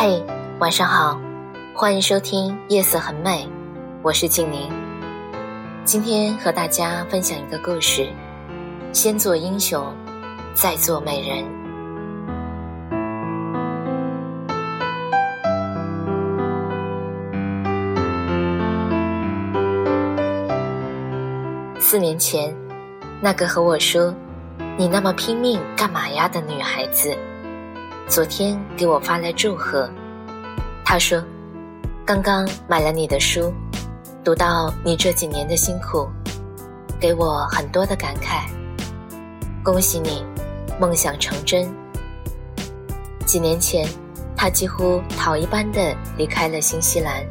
嘿，晚上好，欢迎收听《夜色很美》，我是静宁。今天和大家分享一个故事：先做英雄，再做美人。四年前，那个和我说“你那么拼命干嘛呀”的女孩子。昨天给我发来祝贺，他说：“刚刚买了你的书，读到你这几年的辛苦，给我很多的感慨。恭喜你，梦想成真。”几年前，他几乎逃一般的离开了新西兰，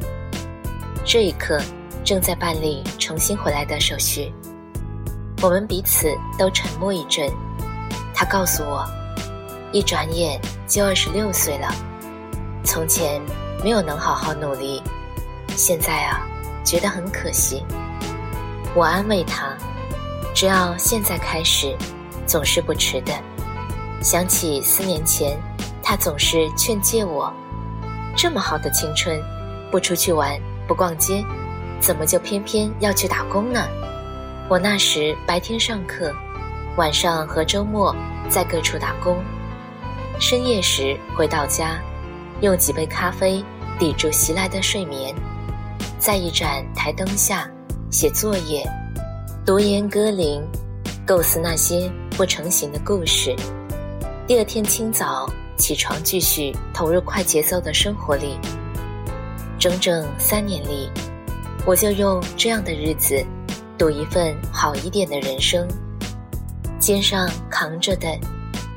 这一刻正在办理重新回来的手续。我们彼此都沉默一阵，他告诉我。一转眼就二十六岁了，从前没有能好好努力，现在啊，觉得很可惜。我安慰他，只要现在开始，总是不迟的。想起四年前，他总是劝诫我，这么好的青春，不出去玩，不逛街，怎么就偏偏要去打工呢？我那时白天上课，晚上和周末在各处打工。深夜时回到家，用几杯咖啡抵住袭来的睡眠，在一盏台灯下写作业、读研歌龄，构思那些不成形的故事。第二天清早起床，继续投入快节奏的生活里。整整三年里，我就用这样的日子，赌一份好一点的人生。肩上扛着的，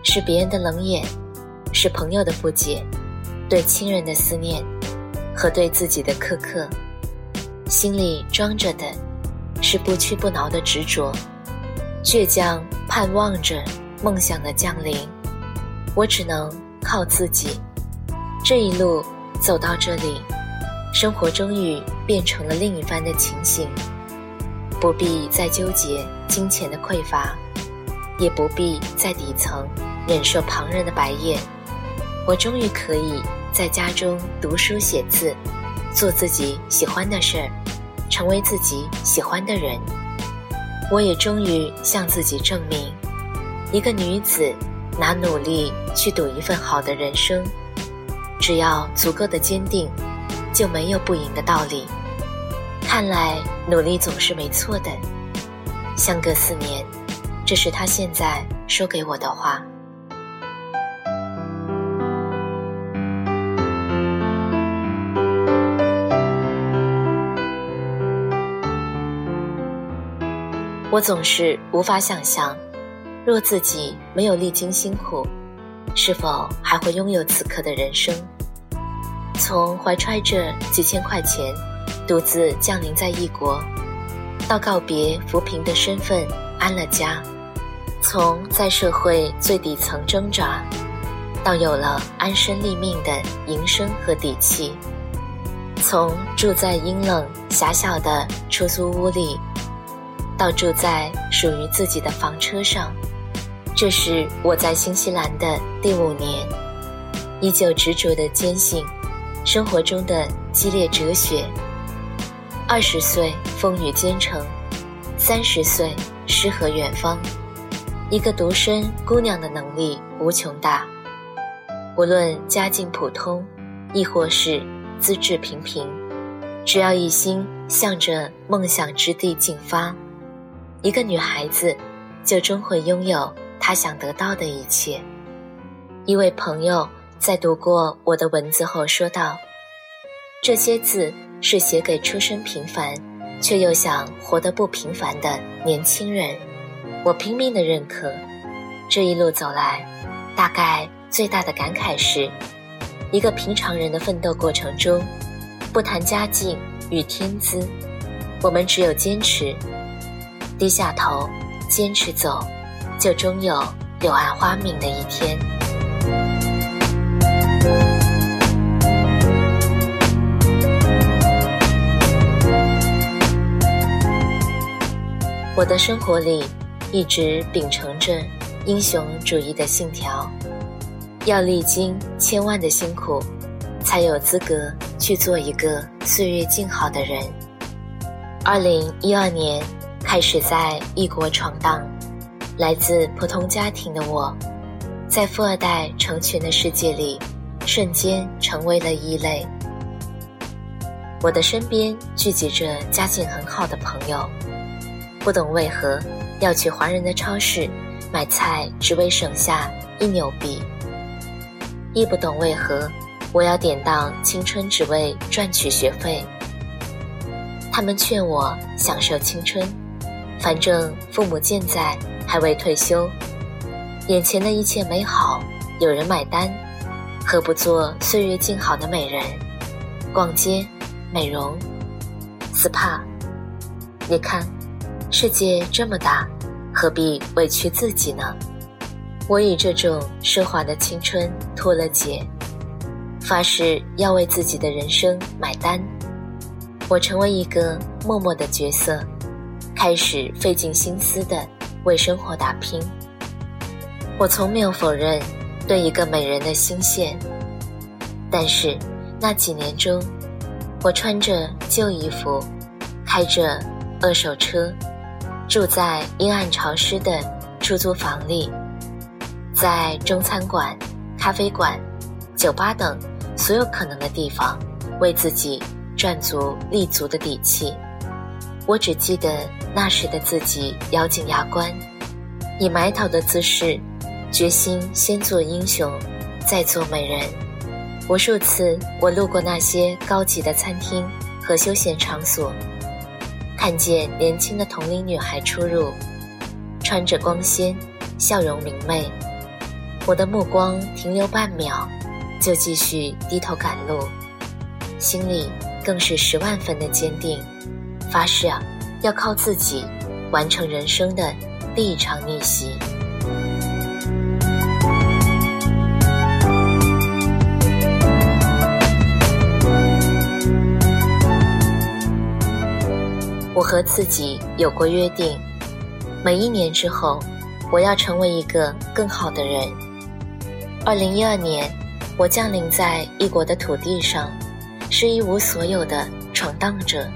是别人的冷眼。是朋友的不解，对亲人的思念，和对自己的苛刻；心里装着的，是不屈不挠的执着，倔强盼望着梦想的降临。我只能靠自己。这一路走到这里，生活终于变成了另一番的情形，不必再纠结金钱的匮乏，也不必在底层忍受旁人的白眼。我终于可以在家中读书写字，做自己喜欢的事儿，成为自己喜欢的人。我也终于向自己证明，一个女子拿努力去赌一份好的人生，只要足够的坚定，就没有不赢的道理。看来努力总是没错的。相隔四年，这是他现在说给我的话。我总是无法想象，若自己没有历经辛苦，是否还会拥有此刻的人生？从怀揣着几千块钱，独自降临在异国，到告别扶贫的身份，安了家；从在社会最底层挣扎，到有了安身立命的营生和底气；从住在阴冷狭小的出租屋里。到住在属于自己的房车上，这是我在新西兰的第五年，依旧执着的坚信生活中的激烈哲学。二十岁风雨兼程，三十岁诗和远方，一个独身姑娘的能力无穷大。无论家境普通，亦或是资质平平，只要一心向着梦想之地进发。一个女孩子，就终会拥有她想得到的一切。一位朋友在读过我的文字后说道：“这些字是写给出身平凡，却又想活得不平凡的年轻人。”我拼命的认可。这一路走来，大概最大的感慨是，一个平常人的奋斗过程中，不谈家境与天资，我们只有坚持，低下头，坚持走，就终有柳暗花明的一天。我的生活里一直秉承着英雄主义的信条，要历经千万的辛苦，才有资格去做一个岁月静好的人。二零一二年开始在异国闯荡，来自普通家庭的我，在富二代成群的世界里，瞬间成为了异类。我的身边聚集着家境很好的朋友。不懂为何要去华人的超市买菜，只为省下一纽币；亦不懂为何我要典当青春，只为赚取学费。他们劝我享受青春，反正父母健在，还未退休，眼前的一切美好有人买单，何不做岁月静好的美人？逛街、美容、SPA，你看。世界这么大，何必委屈自己呢？我以这种奢华的青春脱了节，发誓要为自己的人生买单。我成为一个默默的角色，开始费尽心思的为生活打拼。我从没有否认对一个美人的心羡，但是那几年中，我穿着旧衣服，开着二手车。住在阴暗潮湿的出租房里，在中餐馆、咖啡馆、酒吧等所有可能的地方，为自己赚足立足的底气。我只记得那时的自己咬紧牙关，以埋头的姿势，决心先做英雄，再做美人。无数次，我路过那些高级的餐厅和休闲场所。看见年轻的同龄女孩出入，穿着光鲜，笑容明媚，我的目光停留半秒，就继续低头赶路，心里更是十万分的坚定，发誓啊，要靠自己完成人生的第一场逆袭。我和自己有过约定，每一年之后，我要成为一个更好的人。二零一二年，我降临在异国的土地上，是一无所有的闯荡者，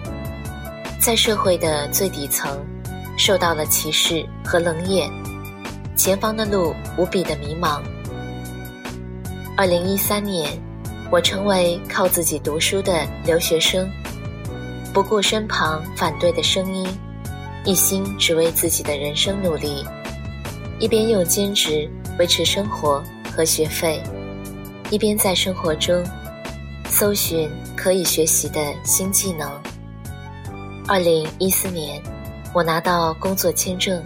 在社会的最底层，受到了歧视和冷眼，前方的路无比的迷茫。二零一三年，我成为靠自己读书的留学生。不顾身旁反对的声音，一心只为自己的人生努力，一边用兼职维持生活和学费，一边在生活中搜寻可以学习的新技能。二零一四年，我拿到工作签证，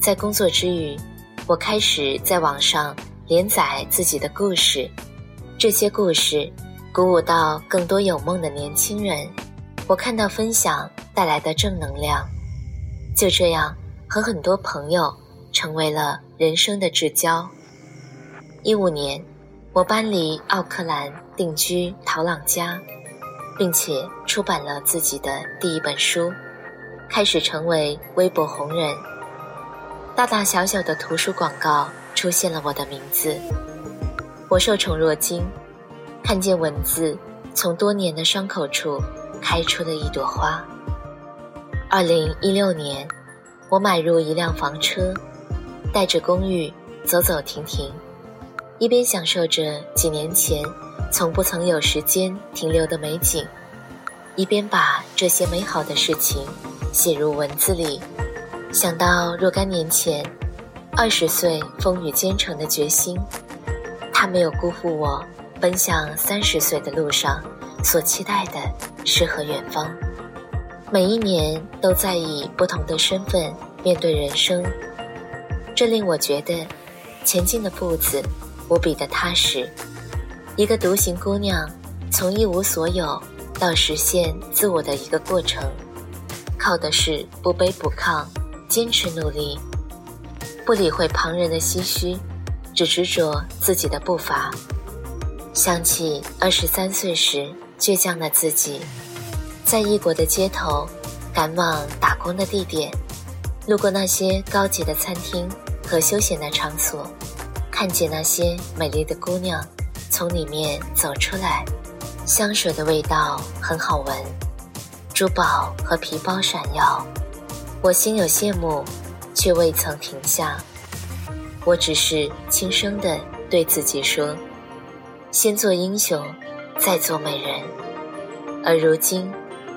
在工作之余，我开始在网上连载自己的故事，这些故事鼓舞到更多有梦的年轻人。我看到分享带来的正能量，就这样和很多朋友成为了人生的至交。一五年，我搬离奥克兰定居陶朗加，并且出版了自己的第一本书，开始成为微博红人。大大小小的图书广告出现了我的名字，我受宠若惊，看见文字从多年的伤口处。开出了一朵花。二零一六年，我买入一辆房车，带着公寓走走停停，一边享受着几年前从不曾有时间停留的美景，一边把这些美好的事情写入文字里。想到若干年前，二十岁风雨兼程的决心，他没有辜负我奔向三十岁的路上。所期待的诗和远方，每一年都在以不同的身份面对人生，这令我觉得，前进的步子无比的踏实。一个独行姑娘，从一无所有到实现自我的一个过程，靠的是不卑不亢，坚持努力，不理会旁人的唏嘘，只执着自己的步伐。想起二十三岁时倔强的自己，在异国的街头，赶往打工的地点，路过那些高级的餐厅。和休闲的场所，看见那些美丽的姑娘从里面走出来，香水的味道很好闻，珠宝和皮包闪耀，我心有羡慕，却未曾停下。我只是轻声地对自己说：先做英雄，再做美人。而如今，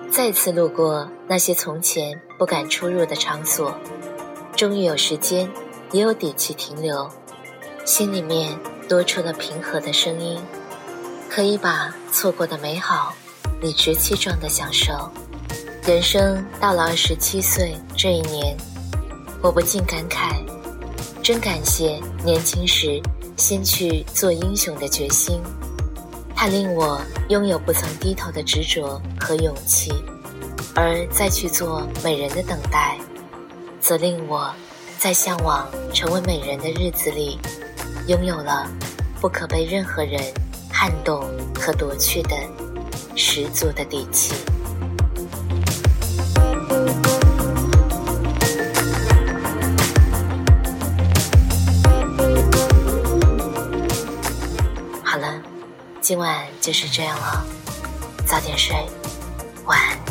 再次路过那些从前不敢出入的场所，终于有时间。也有底气停留，心里面多出了平和的声音，可以把错过的美好理直气壮的享受。人生到了二十七岁这一年，我不禁感慨，真感谢年轻时先去做英雄的决心，它令我拥有不曾低头的执着和勇气，而再去做美人的等待，则令我。在向往成为美人的日子里，拥有了不可被任何人撼动和夺去的十足的底气。好了，今晚就是这样了，早点睡，晚安。